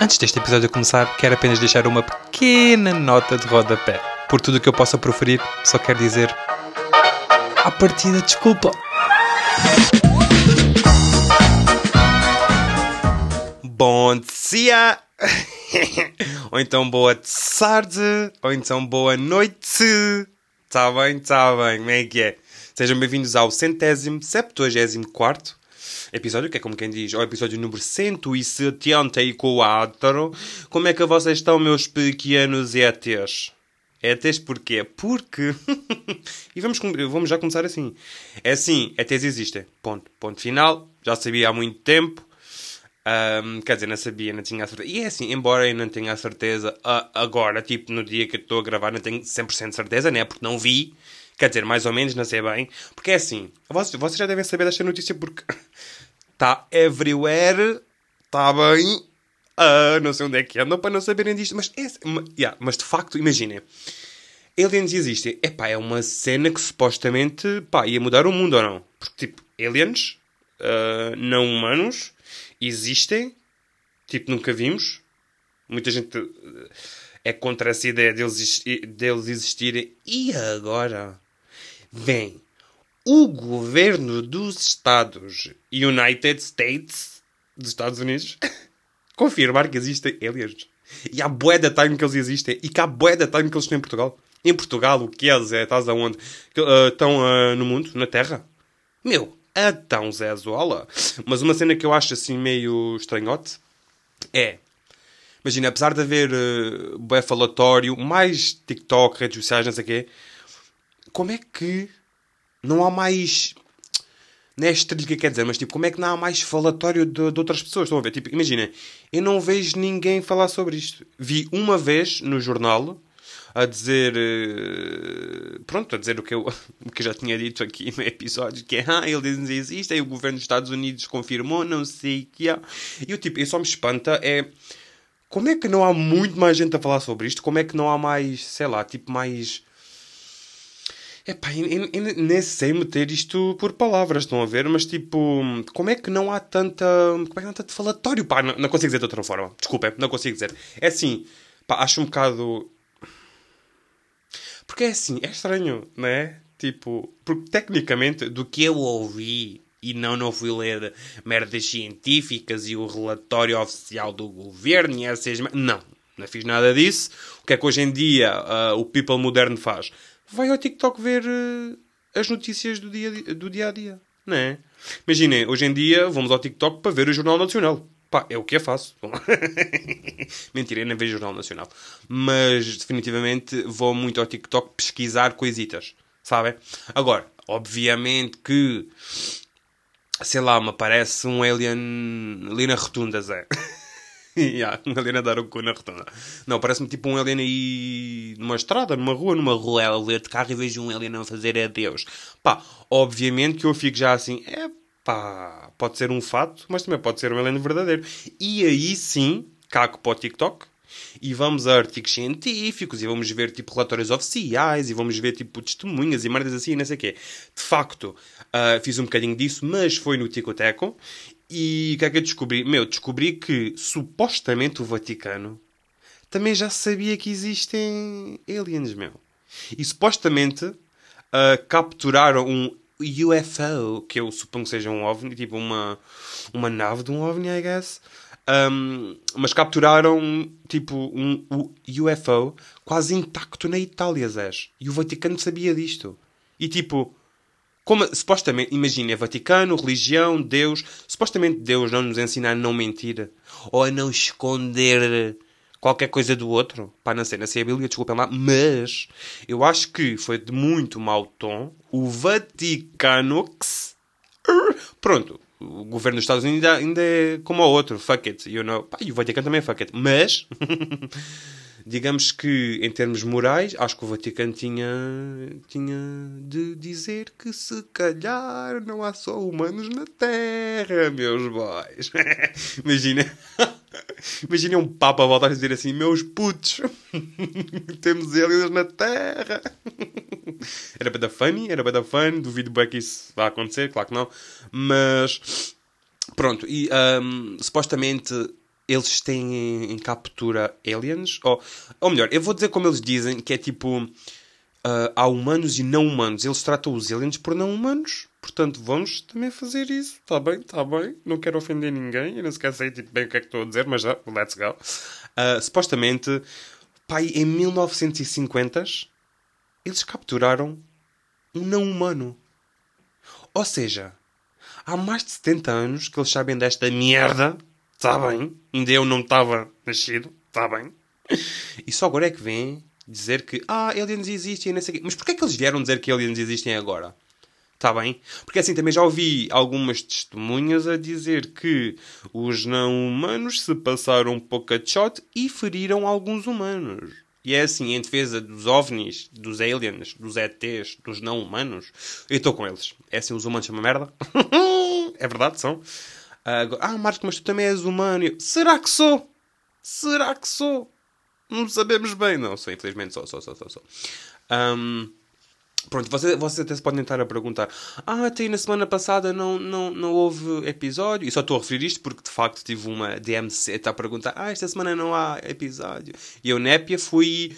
Antes deste episódio começar, quero apenas deixar uma pequena nota de rodapé. Por tudo o que eu possa proferir, só quero dizer. À partida, desculpa. Bom dia! ou então boa tarde, ou então boa noite. Tá bem, tá bem, como é que é? Sejam bem-vindos ao centésimo, septuagésimo quarto episódio, que é como quem diz, o episódio número 174. Como é que vocês estão, meus pequenos ETs? ETs porquê? Porque. e vamos, vamos já começar assim. É assim, ETs existem. Ponto. Ponto final. Já sabia há muito tempo. Um, quer dizer, não sabia, não tinha a certeza. E é assim, embora eu não tenha a certeza uh, agora, tipo no dia que estou a gravar, não tenho 100% de certeza, né? Porque não vi. Quer dizer, mais ou menos, não sei bem. Porque é assim, vocês, vocês já devem saber desta notícia porque está everywhere, está bem. Uh, não sei onde é que andam para não saberem disto. Mas, é, yeah, mas de facto, imaginem. Aliens existem. Epá, é uma cena que supostamente pá, ia mudar o mundo ou não? Porque, tipo, aliens uh, não humanos existem. Tipo, nunca vimos. Muita gente é contra essa ideia deles, deles existirem. E agora? Vem o governo dos Estados United States dos Estados Unidos confirmar que existem aliens. E há bué da time que eles existem. E que há bué da time que eles estão em Portugal. Em Portugal, o que é, Zé? Estás aonde? Uh, estão uh, no mundo? Na Terra? Meu, então, Zé Zola. Mas uma cena que eu acho assim meio estranhote é Imagina, apesar de haver uh, bué falatório, mais TikTok, redes sociais, não sei o quê, como é que não há mais. Não é estrilho que quer dizer, mas tipo, como é que não há mais falatório de, de outras pessoas? Estão a ver? Tipo, imagina, eu não vejo ninguém falar sobre isto. Vi uma vez no jornal a dizer. Uh, pronto, a dizer o que, eu, o que eu já tinha dito aqui no episódio, que é, ah, eles existem, o governo dos Estados Unidos confirmou, não sei o que há. E eu, tipo, eu só me espanta é como é que não há muito mais gente a falar sobre isto? Como é que não há mais, sei lá, tipo, mais. Epá, eu nem sei meter isto por palavras, estão a ver? Mas tipo, como é que não há tanta. Como é que não há tanto falatório? Pá, não, não consigo dizer de outra forma. Desculpem, não consigo dizer. É assim, pá, acho um bocado. Porque é assim, é estranho, não é? Tipo, porque tecnicamente, do que eu ouvi e não, não fui ler merdas científicas e o relatório oficial do governo e essas... Não, não fiz nada disso. O que é que hoje em dia uh, o people moderno faz? Vai ao TikTok ver uh, as notícias do dia, do dia a dia, não é? Imaginem, hoje em dia vamos ao TikTok para ver o Jornal Nacional. Pá, é o que eu faço. Mentira, eu nem vejo o Jornal Nacional. Mas definitivamente vou muito ao TikTok pesquisar coisitas, sabem? Agora, obviamente que sei lá, me parece um alien ali na rotunda, Zé. yeah, um alien a dar o cu na rotunda. Não, parece-me tipo um alien aí numa estrada, numa rua, numa rua, a ler de carro e vejo um alien a fazer adeus. Pá, obviamente que eu fico já assim, é pá, pode ser um fato, mas também pode ser um alien verdadeiro. E aí sim, cago para o TikTok, e vamos a artigos científicos e vamos ver tipo relatórios oficiais e vamos ver tipo testemunhas e merdas assim, não sei o quê. De facto, uh, fiz um bocadinho disso, mas foi no Ticoteco. E o que é que eu descobri? Meu, descobri que supostamente o Vaticano também já sabia que existem aliens, meu. E supostamente uh, capturaram um UFO, que eu suponho que seja um OVNI, tipo uma, uma nave de um OVNI, I guess. Um, mas capturaram tipo um, um UFO quase intacto na Itália, Zés. E o Vaticano sabia disto. E tipo, como supostamente, imagina, é Vaticano, religião, Deus. Supostamente Deus não nos ensina a não mentir ou a não esconder qualquer coisa do outro. Pá, não sei, não sei a Bíblia, desculpem lá. Mas eu acho que foi de muito mau tom o Vaticano. Pronto, o governo dos Estados Unidos ainda, ainda é como o outro, fuck it, you know. Pá, e o Vaticano também é fuck it. Mas, digamos que em termos morais, acho que o Vaticano tinha, tinha de dizer que se calhar não há só humanos na Terra, meus boys. Imagina. Imagina um Papa voltar a dizer assim: Meus putos, temos eles na Terra. Era dar funny, era dar fun. Duvido bem que isso vá acontecer, claro que não. Mas Pronto, e um, supostamente eles têm em captura aliens, ou, ou melhor, eu vou dizer como eles dizem, que é tipo, uh, há humanos e não humanos. Eles tratam os aliens por não humanos, portanto vamos também fazer isso. Está bem, está bem, não quero ofender ninguém, eu não sequer sei tipo, bem o que é que estou a dizer, mas já, let's go. Uh, supostamente, pai, em 1950 eles capturaram um não humano. Ou seja, há mais de 70 anos que eles sabem desta merda. Está bem. Ainda eu não estava nascido. Está bem. E só agora é que vêm dizer que ah, aliens existem não sei o. Mas porquê é que eles vieram dizer que aliens existem agora? Está bem? Porque assim também já ouvi algumas testemunhas a dizer que os não humanos se passaram um pouco a shot e feriram alguns humanos. E é assim, em defesa dos ovnis, dos aliens, dos ETs, dos não humanos, eu estou com eles. É assim, os humanos são uma merda. é verdade, são. Ah, Marcos, mas tu também és humano. Eu, Será que sou? Será que sou? Não sabemos bem. Não, sou, infelizmente sou, sou, sou, sou. sou. Um, Pronto, vocês, vocês até se podem estar a perguntar: Ah, até na semana passada não, não, não houve episódio. E só estou a referir isto porque de facto tive uma DMC a perguntar: Ah, esta semana não há episódio. E eu, Népia, fui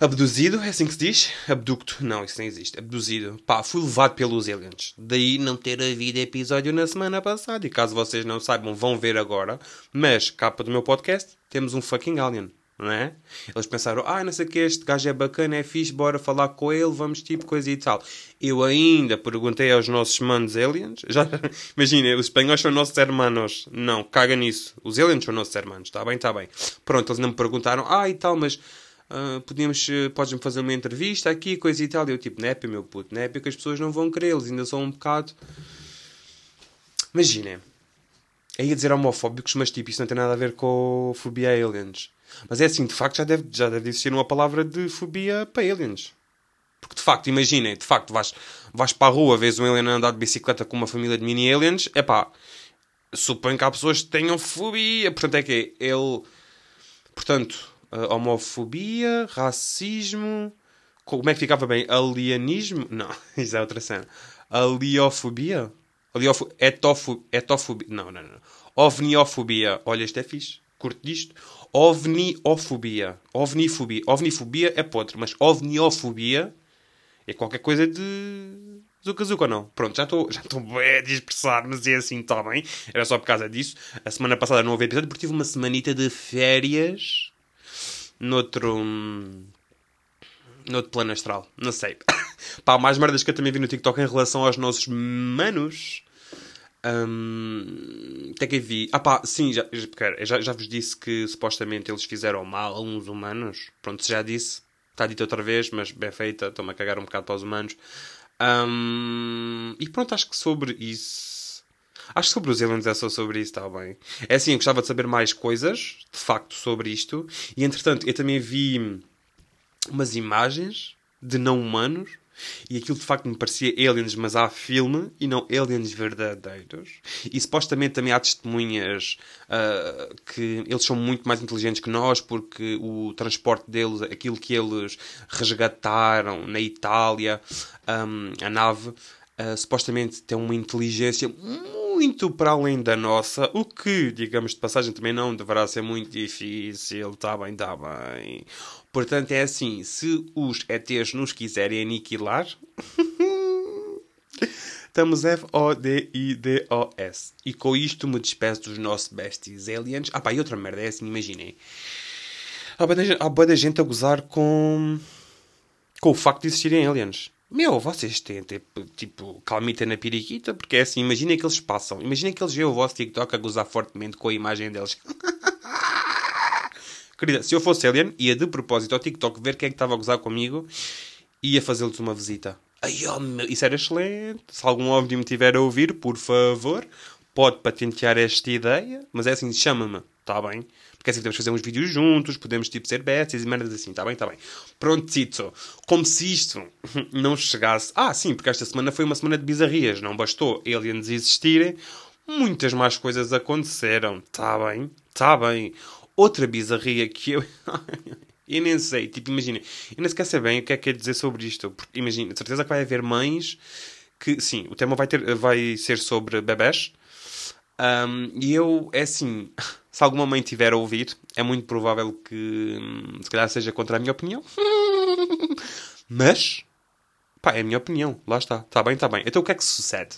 abduzido, é assim que se diz? Abducto, não, isso nem existe. Abduzido. Pá, fui levado pelos aliens. Daí não ter havido episódio na semana passada. E caso vocês não saibam, vão ver agora. Mas, capa do meu podcast, temos um fucking alien não é? Eles pensaram, ah, não sei o que, este gajo é bacana, é fixe, bora falar com ele, vamos tipo coisa e tal. Eu ainda perguntei aos nossos manos aliens, já, imagina, os espanhóis são nossos hermanos. Não, caga nisso. Os aliens são nossos hermanos, está bem, está bem. Pronto, eles não me perguntaram, ah, e tal, mas uh, podíamos, uh, podes-me fazer uma entrevista aqui, coisa e tal. E eu tipo, népia, meu puto, népia, que as pessoas não vão querer, eles ainda são um bocado... Imaginem, aí a dizer homofóbicos, mas tipo, isso não tem nada a ver com fobia a aliens. Mas é assim, de facto já deve, já deve existir uma palavra de fobia para aliens. Porque de facto, imaginem, de facto, vais, vais para a rua, vês um alien andar de bicicleta com uma família de mini aliens, é pá, suponho que há pessoas que tenham fobia. Portanto, é que ele. Portanto, homofobia, racismo. Como é que ficava bem? Alienismo? Não, isso é outra cena. Aliofobia? Aliof... Etof... Etofobia? Não, não, não. Ovniofobia. Olha, isto é fixe. Curto disto. Ovniofobia. Ovnifobia. Ovnifobia é podre, mas ovniofobia é qualquer coisa de. Zuka ou não? Pronto, já estou já bem a dispersar, mas é assim, está bem. Era só por causa disso. A semana passada não houve episódio porque tive uma semanita de férias noutro. noutro plano astral. Não sei. Pá, mais merdas que eu também vi no TikTok em relação aos nossos manos até que vi. Ah pá, sim, já, já, já vos disse que supostamente eles fizeram mal a uns humanos. Pronto, já disse. Está dito outra vez, mas bem feita. Estou-me a cagar um bocado para os humanos. Um, e pronto, acho que sobre isso. Acho que sobre os aliens é só sobre isso, está bem. É assim, eu gostava de saber mais coisas, de facto, sobre isto. E entretanto, eu também vi umas imagens de não humanos e aquilo de facto me parecia aliens, mas há filme e não aliens verdadeiros. E supostamente também há testemunhas uh, que eles são muito mais inteligentes que nós, porque o transporte deles, aquilo que eles resgataram na Itália, um, a nave, uh, supostamente tem uma inteligência muito para além da nossa, o que, digamos de passagem, também não deverá ser muito difícil. Está bem, está bem. Portanto, é assim: se os ETs nos quiserem aniquilar. Estamos F-O-D-I-D-O-S. E com isto me despeço dos nossos besties aliens. Ah pá, e outra merda, é assim, imaginem. Há boa da gente a gozar com... com o facto de existirem aliens. Meu, vocês têm tipo, calmita na periquita, porque é assim, imaginem que eles passam. Imaginem que eles veem o vosso TikTok a gozar fortemente com a imagem deles. Querida, se eu fosse alien, ia de propósito ao TikTok ver quem é que estava a gozar comigo e ia fazer-lhes uma visita. Ai, oh, meu, isso era excelente. Se algum homem me tiver a ouvir, por favor, pode patentear esta ideia. Mas é assim, chama-me, está bem? Porque assim podemos fazer uns vídeos juntos, podemos tipo ser besties e merdas assim, está bem, está bem. Prontito. Como se isto não chegasse. Ah, sim, porque esta semana foi uma semana de bizarrias. Não bastou aliens existirem, muitas mais coisas aconteceram. Está bem, está bem. Outra bizarria que eu. eu nem sei, tipo, imagina, eu nem sequer sei bem o que é que é dizer sobre isto. Porque, imagina, certeza que vai haver mães que, sim, o tema vai, ter, vai ser sobre bebés. Um, e eu, é assim, se alguma mãe tiver a ouvir, é muito provável que hum, se calhar seja contra a minha opinião. Mas, pá, é a minha opinião. Lá está. Está bem, está bem. Então o que é que sucede?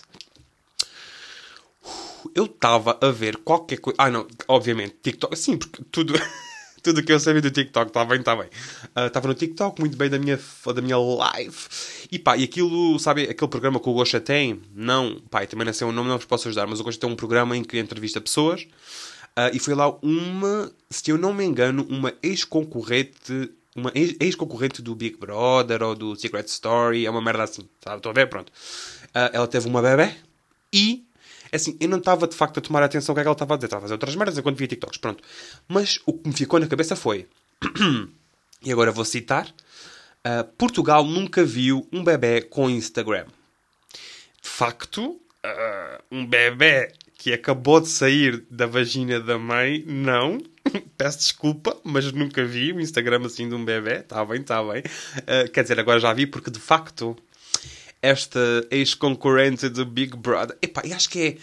Eu estava a ver qualquer coisa. Ah, não, obviamente, TikTok. Sim, porque tudo. tudo que eu sabia do TikTok, está bem, está bem. Estava uh, no TikTok, muito bem da minha, da minha live. E pá, e aquilo, sabe, aquele programa que o Gosha tem? Não, pá, também não sei o nome, não vos posso ajudar, mas o Gosha tem um programa em que entrevista pessoas. Uh, e foi lá uma, se eu não me engano, uma ex-concorrente uma ex-concorrente do Big Brother ou do Secret Story, é uma merda assim, sabe? Estou a ver, pronto. Uh, ela teve uma bebê e, assim, eu não estava de facto a tomar atenção ao que é que ela estava a dizer, estava a fazer outras merdas enquanto via TikToks, pronto. Mas o que me ficou na cabeça foi, e agora vou citar, uh, Portugal nunca viu um bebê com Instagram. De facto, uh, um bebê que acabou de sair da vagina da mãe, não. Peço desculpa, mas nunca vi o Instagram assim de um bebê. Está bem, está bem. Uh, quer dizer, agora já vi porque de facto esta ex-concorrente do Big Brother. Epá, eu acho que é.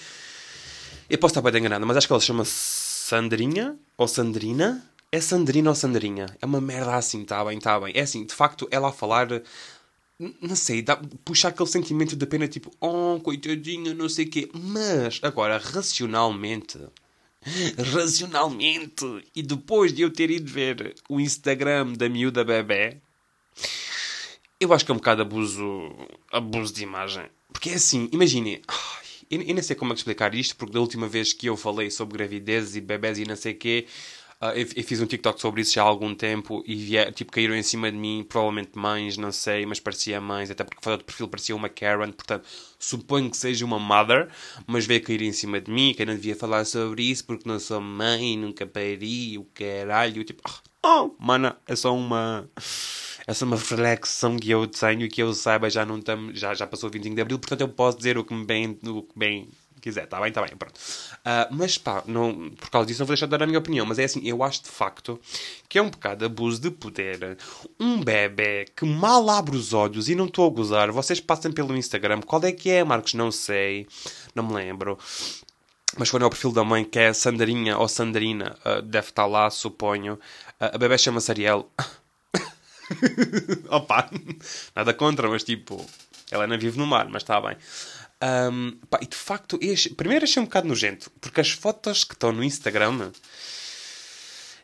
Eu posso estar bem enganado, mas acho que ela se chama Sandrinha ou Sandrina. É Sandrina ou Sandrinha? É uma merda assim, está bem, está bem. É assim, de facto, ela a falar não sei, dá, puxa aquele sentimento de pena, tipo, oh, coitadinha, não sei o quê. Mas, agora, racionalmente, racionalmente, e depois de eu ter ido ver o Instagram da miúda bebê, eu acho que é um bocado abuso, abuso de imagem. Porque é assim, imagine, eu, nem sei como é explicar isto, porque da última vez que eu falei sobre gravidez e bebés e não sei o quê, Uh, eu, fiz um TikTok sobre isso já há algum tempo e vier, tipo, caíram em cima de mim, provavelmente mães, não sei, mas parecia mães, até porque foto de perfil parecia uma Karen, portanto, suponho que seja uma mother, mas veio cair em cima de mim, que eu não devia falar sobre isso porque não sou mãe, nunca pari, o caralho, tipo, oh, mana, é só uma. É só uma reflexão que eu tenho e que eu saiba já não estamos, já, já passou o 25 de Abril, portanto eu posso dizer o que me bem, o que bem quiser, está bem, está bem, pronto. Uh, mas pá, não, por causa disso não vou deixar de dar a minha opinião, mas é assim, eu acho de facto que é um bocado abuso de poder. Um bebê que mal abre os olhos e não estou a gozar, vocês passem pelo Instagram, qual é que é, Marcos? Não sei, não me lembro. Mas quando é o perfil da mãe, que é Sandarinha ou Sandrina, uh, deve estar lá, suponho. Uh, a bebê chama-se Ariel. Opa, nada contra, mas tipo, ela não vive no mar, mas está bem. Um, pá, e de facto, este, primeiro achei um bocado nojento, porque as fotos que estão no Instagram.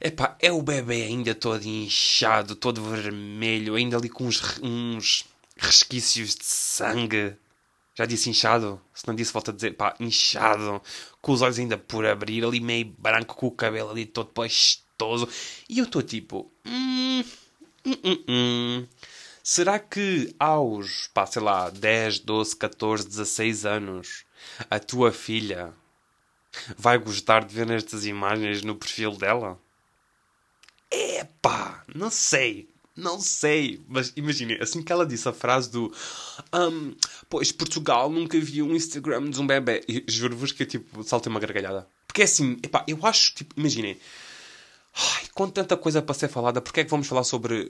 Epá, é o bebê ainda todo inchado, todo vermelho, ainda ali com uns, uns resquícios de sangue. Já disse inchado? Se não disse, volta a dizer, pá, inchado, com os olhos ainda por abrir, ali meio branco, com o cabelo ali todo pastoso. E eu estou tipo, hum, hum, hum, hum. Será que aos, pá, sei lá, 10, 12, 14, 16 anos, a tua filha vai gostar de ver estas imagens no perfil dela? Epá, não sei. Não sei, mas imaginem, assim que ela disse a frase do um, Pois Portugal nunca viu um Instagram de um bebê, juro-vos que eu tipo saltei uma gargalhada. Porque é assim, epá, eu acho, tipo, imaginem, ai, com tanta coisa para ser falada, porque é que vamos falar sobre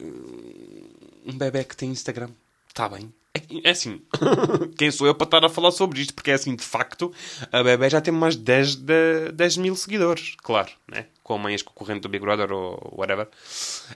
um bebê que tem Instagram. Está bem. É, é assim, quem sou eu para estar a falar sobre isto? Porque é assim, de facto, a bebê já tem mais de 10, de 10 mil seguidores. Claro, né? Com a mãe concorrente do Big Brother ou whatever.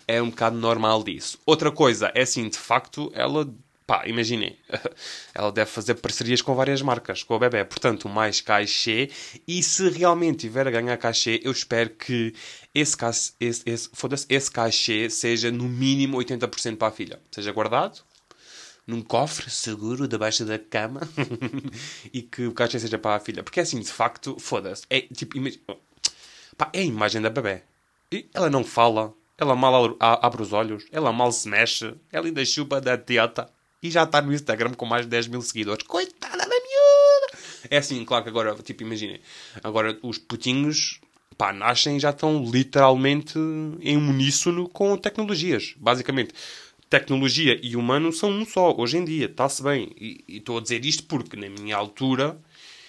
É um bocado normal disso. Outra coisa, é assim, de facto, ela pá, imaginem, ela deve fazer parcerias com várias marcas, com o bebê, portanto, mais cachê, e se realmente tiver a ganhar cachê, eu espero que esse, esse, esse, esse cachê seja no mínimo 80% para a filha, seja guardado num cofre seguro debaixo da cama e que o cachê seja para a filha, porque é assim, de facto, foda-se, é tipo, pá, é a imagem da bebê, e ela não fala, ela mal abre os olhos, ela mal se mexe, ela ainda chupa da teta e já está no Instagram com mais de 10 mil seguidores. Coitada da miúda! É assim, claro que agora, tipo, imaginem, agora os putinhos, pá, nascem e já estão literalmente em uníssono com tecnologias. Basicamente, tecnologia e humano são um só, hoje em dia, está-se bem. E estou a dizer isto porque, na minha altura,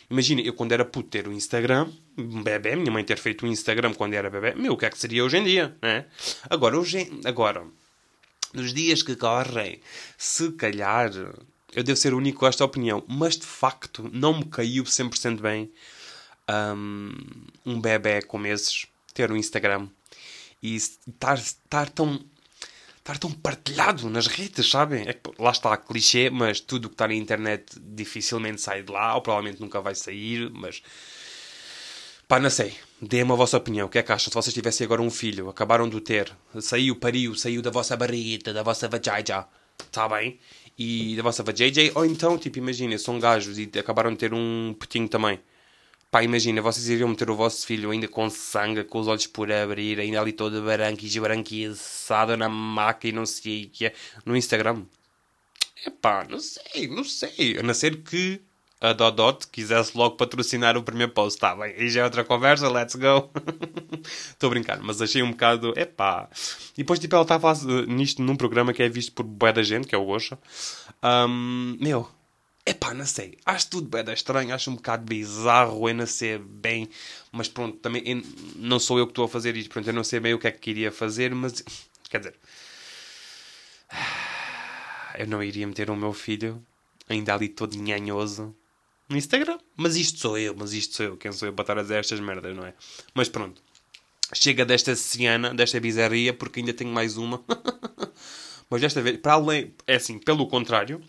imagina, eu quando era puto ter o Instagram, um bebê, minha mãe ter feito o Instagram quando era bebê, meu, o que é que seria hoje em dia, né? Agora, hoje, agora nos dias que correm, se calhar eu devo ser o único com esta opinião, mas de facto não me caiu 100% bem um, um bebê com meses ter um Instagram e estar, estar tão estar tão partilhado nas redes, sabem? É lá está, clichê, mas tudo que está na internet dificilmente sai de lá, ou provavelmente nunca vai sair, mas... Pá, não sei. Dê-me a vossa opinião. O que é que acham? Se vocês tivessem agora um filho, acabaram de ter, saiu, pariu, saiu da vossa barriguita, da vossa vajaja, está bem? E da vossa vajayjay, ou então, tipo, imagina, são gajos e acabaram de ter um petinho também. Pá, imagina, vocês iriam meter o vosso filho ainda com sangue, com os olhos por abrir, ainda ali todo branco e esbranquiçado na maca e não sei o que é, no Instagram. É pá, não sei, não sei. A não ser que a Dodot quisesse logo patrocinar o primeiro post. Tá bem, aí já é outra conversa, let's go. Estou a brincar, mas achei um bocado, é pá. E depois, tipo, ela estava nisto num programa que é visto por bué da gente, que é o Gosha. Um, meu, Epá, não sei. Acho tudo bem estranho, acho um bocado bizarro, eu não sei bem. Mas pronto, também eu, não sou eu que estou a fazer isto, pronto, eu não sei bem o que é que queria fazer, mas quer dizer, eu não iria meter o meu filho, ainda ali todo nhanhoso, no Instagram. Mas isto sou eu, mas isto sou eu, quem sou eu para estar a dizer estas merdas, não é? Mas pronto, chega desta ciana, desta bizarria, porque ainda tenho mais uma. mas desta vez, para além, é assim, pelo contrário.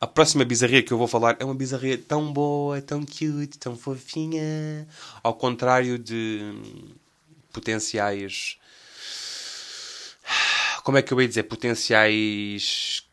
A próxima bizarria que eu vou falar é uma bizarria tão boa, tão cute, tão fofinha. Ao contrário de potenciais. Como é que eu ia dizer? Potenciais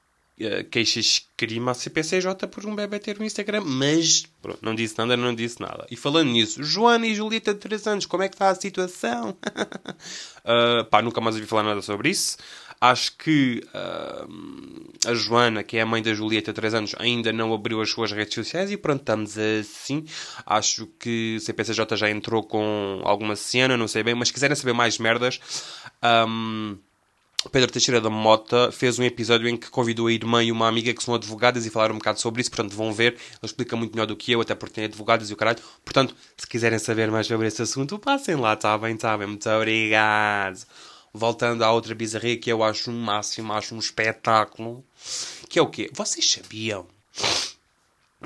queixas crime à CPCJ por um bebê ter um Instagram. Mas, pronto, não disse nada, não disse nada. E falando nisso, Joana e Julieta de 3 anos, como é que está a situação? uh, pá, nunca mais ouvi falar nada sobre isso. Acho que uh, a Joana, que é a mãe da Julieta, 3 anos, ainda não abriu as suas redes sociais e pronto, estamos assim. Acho que o CPCJ já entrou com alguma cena, não sei bem, mas se quiserem saber mais merdas. Um, Pedro Teixeira da Mota fez um episódio em que convidou a irmã e uma amiga que são advogadas e falaram um bocado sobre isso, portanto vão ver, ele explica muito melhor do que eu, até porque tem advogadas e o caralho. Portanto, se quiserem saber mais sobre esse assunto, passem lá, está bem, está bem, muito obrigado voltando à outra bizarria que eu acho um máximo, acho um espetáculo. Que é o quê? Vocês sabiam?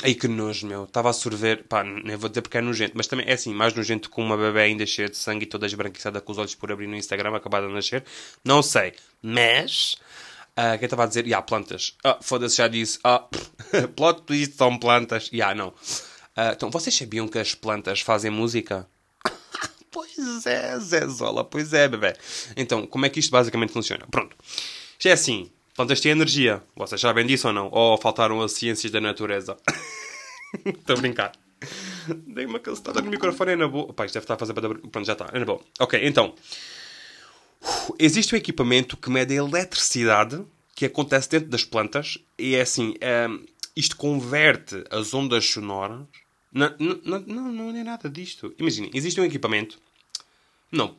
Aí que nojo, meu. Estava a sorver. Pá, nem vou dizer porque é nojento. Mas também é assim, mais nojento com uma bebê ainda cheia de sangue e toda esbranquiçada com os olhos por abrir no Instagram, acabada de nascer. Não sei. Mas... Uh, quem estava a dizer? Ya, yeah, plantas. Ah, foda-se, já disse. Ah, plot twist, são plantas. Ya, yeah, não. Uh, então, vocês sabiam que as plantas fazem música? Pois é, Zé Zola, pois é, bebê. Então, como é que isto basicamente funciona? Pronto. Já é assim, plantas têm energia. Vocês sabem disso ou não? Ou faltaram as ciências da natureza? Estou a brincar. Dei uma cacetada no microfone, é na boa. Pá, isto deve estar a fazer para... Pronto, já está, é na boa. Ok, então. Existe um equipamento que mede a eletricidade que acontece dentro das plantas e é assim, é, isto converte as ondas sonoras não, não, não, não é nada disto. Imaginem, existe um equipamento. Não.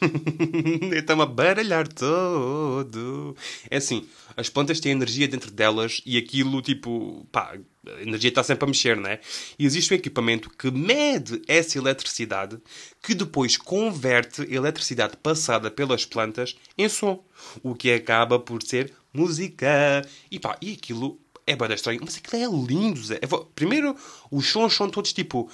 Está-me a baralhar todo. É assim, as plantas têm energia dentro delas e aquilo, tipo, pá, a energia está sempre a mexer, não é? E existe um equipamento que mede essa eletricidade que depois converte a eletricidade passada pelas plantas em som. O que acaba por ser música. E pá, e aquilo é bem estranho, mas aquilo é lindo, Zé. Vou... Primeiro, os sons são todos tipo.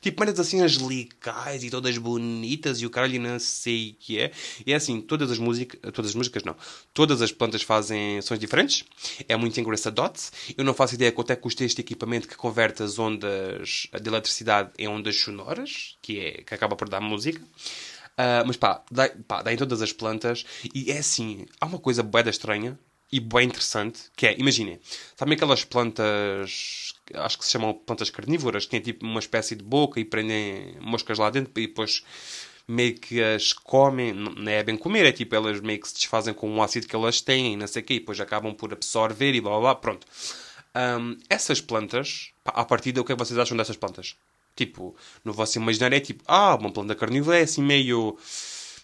Tipo, maneiras assim angelicais e todas bonitas e o caralho não sei o que é. E é assim, todas as músicas, todas as músicas não, todas as plantas fazem sons diferentes. É muito engraçado. Eu não faço ideia quanto é que custa este equipamento que converte as ondas de eletricidade em ondas sonoras, que, é, que acaba por dar música. Uh, mas pá dá, pá, dá em todas as plantas. E é assim, há uma coisa bem estranha e bem interessante, que é, imaginem, sabem aquelas plantas, acho que se chamam plantas carnívoras, que têm tipo uma espécie de boca e prendem moscas lá dentro e depois meio que as comem, não é bem comer, é tipo elas meio que se desfazem com um ácido que elas têm, não sei o quê, e depois acabam por absorver e blá blá blá, pronto. Um, essas plantas, pá, à partida, o que é que vocês acham dessas plantas? Tipo, no vosso imaginário é tipo, ah, uma planta carnívora é assim meio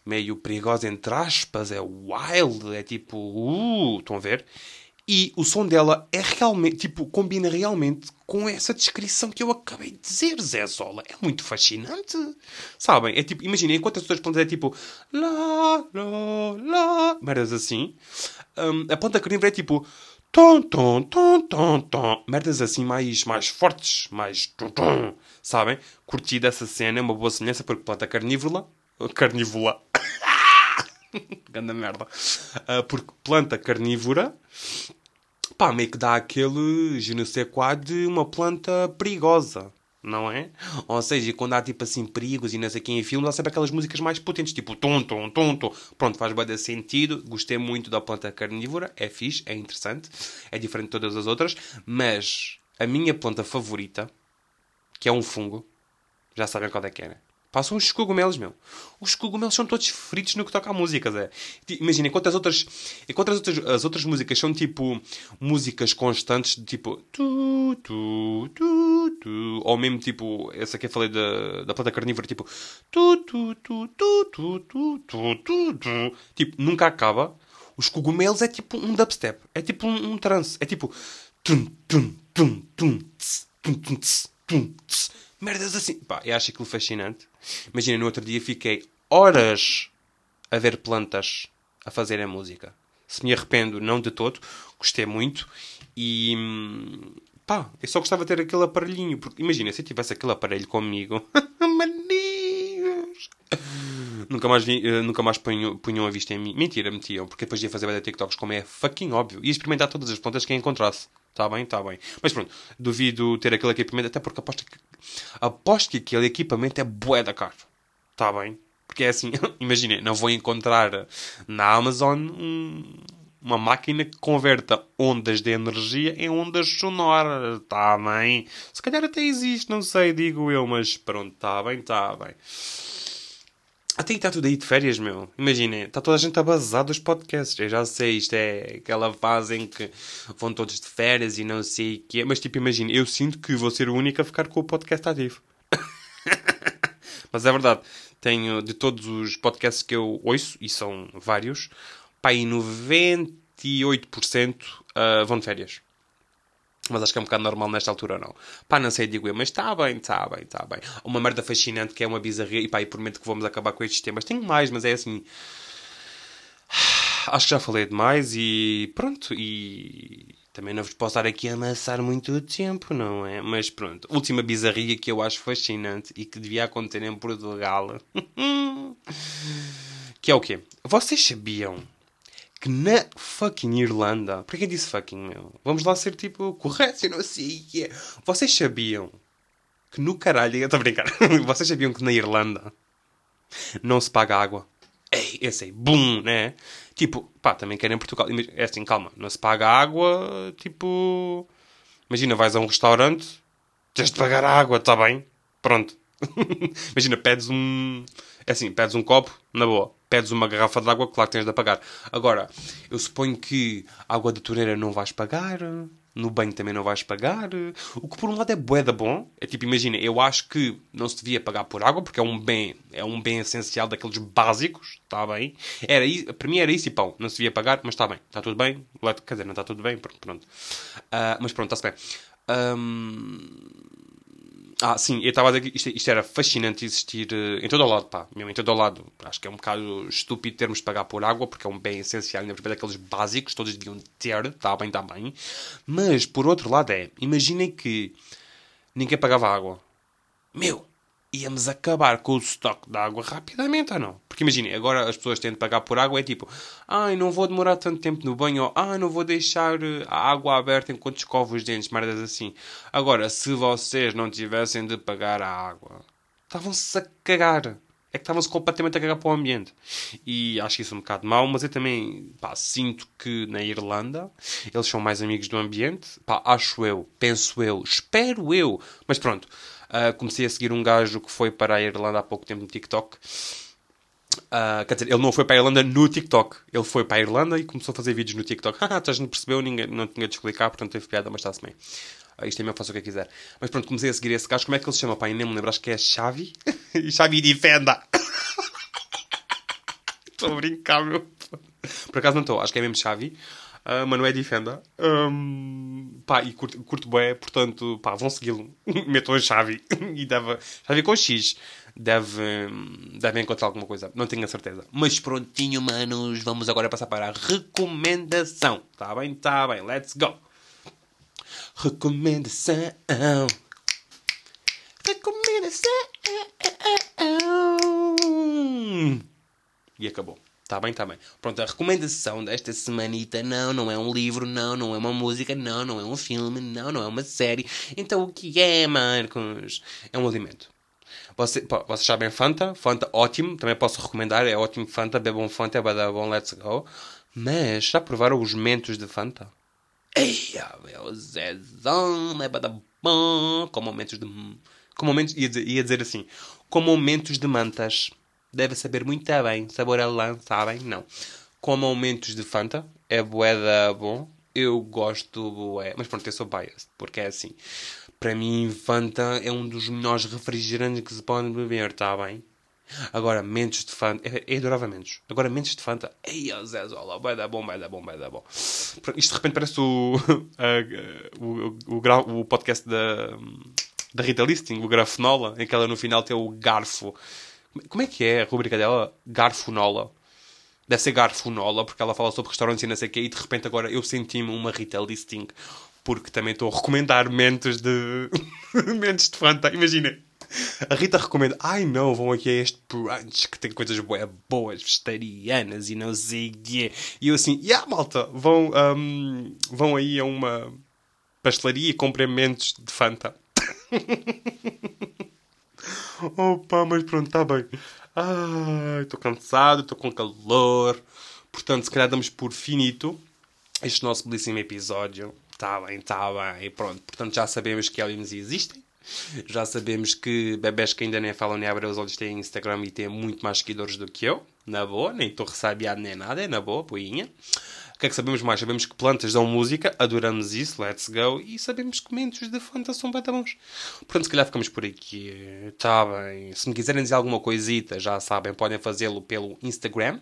meio perigosa entre aspas, é wild, é tipo, uh, estão a ver? E o som dela é realmente, tipo, combina realmente com essa descrição que eu acabei de dizer, Zé Zola. É muito fascinante. Sabem? É tipo, imaginem, enquanto as outras plantas é tipo, lá, lá, lá, meras assim, um, a planta carnívora é tipo, tom, tom, tom, tom, tom. Merdas assim mais, mais fortes, mais. Sabem? Curti dessa cena, é uma boa semelhança porque planta carnívora. Carnívora. Ganda merda. Uh, porque planta carnívora. Pá, meio que dá aquele je ne sais quoi de uma planta perigosa não é? Ou seja, quando há tipo assim perigos e não sei quem em filmes, há sempre aquelas músicas mais potentes, tipo tum, tum, tum, tum. Pronto, faz bem sentido. Gostei muito da planta carnívora, é fixe, é interessante, é diferente de todas as outras, mas a minha planta favorita, que é um fungo, já sabem qual é que é, né? Passam os cogumelos, meu. Os cogumelos são todos fritos no que toca a música, Zé. Imagina, enquanto as outras, enquanto as outras, as outras músicas são tipo músicas constantes, de tipo tu, tu, tu, tu, ou mesmo tipo, essa que eu falei da, da planta carnívora, tipo tu, tu, tu, tu, tu, tu, tu, tu, tu, tipo, nunca acaba. Os cogumelos é tipo um dubstep, é tipo um, um trance, é tipo tum, tum, tum, tum, tss, tum, tum, tss, tum, tss merdas assim. Pá, eu acho aquilo fascinante. Imagina, no outro dia fiquei horas a ver plantas a fazerem música. Se me arrependo, não de todo, gostei muito. E pá, eu só gostava de ter aquele aparelhinho. Porque imagina, se eu tivesse aquele aparelho comigo, maninhos, nunca mais, vi, uh, nunca mais punham, punham a vista em mim. Mentira, metiam, porque depois ia fazer bem TikToks, como é fucking óbvio. Ia experimentar todas as plantas que encontrasse. Está bem, está bem. Mas pronto, duvido ter aquele equipamento, até porque aposto que, aposto que aquele equipamento é bué da caro. Está bem? Porque é assim, imaginem, não vou encontrar na Amazon um, uma máquina que converta ondas de energia em ondas sonoras. Está bem? Se calhar até existe, não sei, digo eu, mas pronto, está bem, está bem. Até que está tudo aí de férias, meu. Imaginem, está toda a gente abasada dos podcasts. Eu já sei, isto é aquela fase em que vão todos de férias e não sei o que é. Mas, tipo, imagine, eu sinto que vou ser o único a ficar com o podcast ativo. Mas é verdade. Tenho, de todos os podcasts que eu ouço, e são vários, pá, e 98% uh, vão de férias. Mas acho que é um bocado normal nesta altura, não? Pá, não sei, digo eu, mas está bem, está bem, está bem. Uma merda fascinante que é uma bizarria, e pá, e prometo que vamos acabar com estes temas. Tenho mais, mas é assim. Acho que já falei demais e pronto, e também não vos posso estar aqui a amassar muito tempo, não é? Mas pronto, última bizarria que eu acho fascinante e que devia acontecer em Portugal. que é o quê? Vocês sabiam que na fucking Irlanda. Por que disse fucking, meu? Vamos lá ser tipo correto, eu não sei o que é. Vocês sabiam que no caralho. Eu estou a brincar. Vocês sabiam que na Irlanda não se paga água? Ei, eu sei, bum, né? Tipo, pá, também querem Portugal. É assim, calma, não se paga água, tipo. Imagina, vais a um restaurante, tens de pagar a água, está bem? Pronto. Imagina, pedes um. É assim, pedes um copo, na boa pedes uma garrafa de água, claro que tens de pagar. Agora, eu suponho que água da torneira não vais pagar, no banho também não vais pagar. O que por um lado é bué da bom. É tipo, imagina, eu acho que não se devia pagar por água, porque é um bem, é um bem essencial daqueles básicos, está bem? Era, para mim era isso e pão, não se devia pagar, mas está bem, está tudo bem. Quer dizer, não está tudo bem, pronto. Uh, mas pronto, está-se bem. Um, ah, sim, eu estava a dizer que isto, isto, era fascinante existir uh, em todo o lado, pá, mesmo em todo o lado. Acho que é um bocado estúpido termos de pagar por água, porque é um bem essencial, ainda por aqueles básicos, todos deviam ter, está bem, está bem. Mas, por outro lado, é, imaginem que ninguém pagava água. Meu, íamos acabar com o estoque de água rapidamente ou não? Porque imaginem, agora as pessoas têm de pagar por água, é tipo, ai, não vou demorar tanto tempo no banho, ou ai, não vou deixar eh, a água aberta enquanto escovo os dentes, merdas assim. Agora, se vocês não tivessem de pagar a água, estavam-se a cagar. É que estavam-se completamente a cagar para o ambiente. E acho isso um bocado mau, mas eu também pá, sinto que na Irlanda eles são mais amigos do ambiente. Pá, acho eu, penso eu, espero eu. Mas pronto, Uh, comecei a seguir um gajo que foi para a Irlanda há pouco tempo no TikTok. Uh, quer dizer, ele não foi para a Irlanda no TikTok. Ele foi para a Irlanda e começou a fazer vídeos no TikTok. Ah, estás não percebeu, ninguém, não tinha de explicar, portanto teve piada, mas está-se bem. Uh, isto é mesmo, faço o que quiser. Mas pronto, comecei a seguir esse gajo. Como é que ele se chama? Pai, nem me lembro, acho que é Xavi. Xavi Defenda. Estou a brincar, meu. Por acaso não estou, acho que é mesmo Xavi. Uh, mas não é defenda. Um, pá, e curto, curto bem, portanto, pá, vão segui-lo. Metam a chave e deve. Chave com X. Deve, deve encontrar alguma coisa. Não tenho a certeza. Mas prontinho, manos. Vamos agora passar para a recomendação. Tá bem? Tá bem. Let's go. Recomendação. Recomendação. E acabou. Está bem, está bem. Pronto, a recomendação desta semanita não, não é um livro, não, não é uma música, não, não é um filme, não, não é uma série. Então o que é, Marcos? É um alimento. Você, pá, vocês sabem Fanta? Fanta ótimo, também posso recomendar, é ótimo Fanta, bebam Fanta, é bom, let's go. Mas já provaram os mentos de Fanta? Eia, meu Zezão, é bom, com momentos de... Com momentos, ia dizer, ia dizer assim, com momentos de mantas. Deve saber muito bem. Sabor a lã, sabem? Não. Com aumentos de Fanta. É boeda bom. Eu gosto bué. Mas pronto, eu sou biased. Porque é assim. Para mim, Fanta é um dos melhores refrigerantes que se pode beber, está bem? Agora, mentos de Fanta. Eu, eu adorava mentos. Agora, mentos de Fanta. Ei, Zé Zola. Vai dar bom, vai dar bom, vai dar bom. Isto de repente parece o, o, o, o, o podcast da, da Rita Listing, o Grafenola, em que ela no final tem o garfo como é que é a rubrica dela? Garfonola. Deve ser Garfonola, porque ela fala sobre restaurantes e não sei o quê, e de repente agora eu senti-me uma Rita Listing, porque também estou a recomendar mentos de. mentos de Fanta. Imagina. A Rita recomenda, ai não, vão aqui a este brunch que tem coisas boas, vegetarianas e não sei quê. E eu assim, yeah, malta, vão, um, vão aí a uma pastelaria e comprem mentos de Fanta. Opa, mas pronto, está bem. Ai, estou cansado, estou com calor. Portanto, se calhar damos por finito este nosso belíssimo episódio. Está bem, está bem. E pronto, portanto já sabemos que aliens existem. Já sabemos que bebés que ainda nem falam nem abrem os olhos têm Instagram e têm muito mais seguidores do que eu. Na boa, nem estou ressabiado nem nada, é na boa, boinha que é que sabemos mais? Sabemos que plantas dão música, adoramos isso, let's go. E sabemos que mentos de Fanta são bem bons. Portanto, se calhar ficamos por aqui. Está bem. Se me quiserem dizer alguma coisita, já sabem, podem fazê-lo pelo Instagram,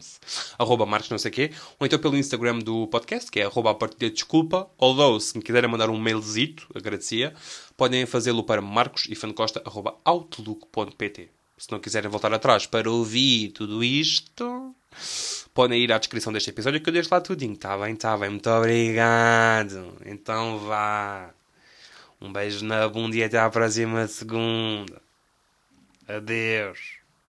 arroba marcos não sei quê, ou então pelo Instagram do podcast, que é arroba a partilha desculpa. Ou se me quiserem mandar um mailzito, agradecia, podem fazê-lo para marcosifancosta.outlook.pt. Se não quiserem voltar atrás para ouvir tudo isto, podem ir à descrição deste episódio que eu deixo lá tudinho. Tá bem, tá bem. Muito obrigado. Então vá. Um beijo na bunda e até à próxima segunda. Adeus.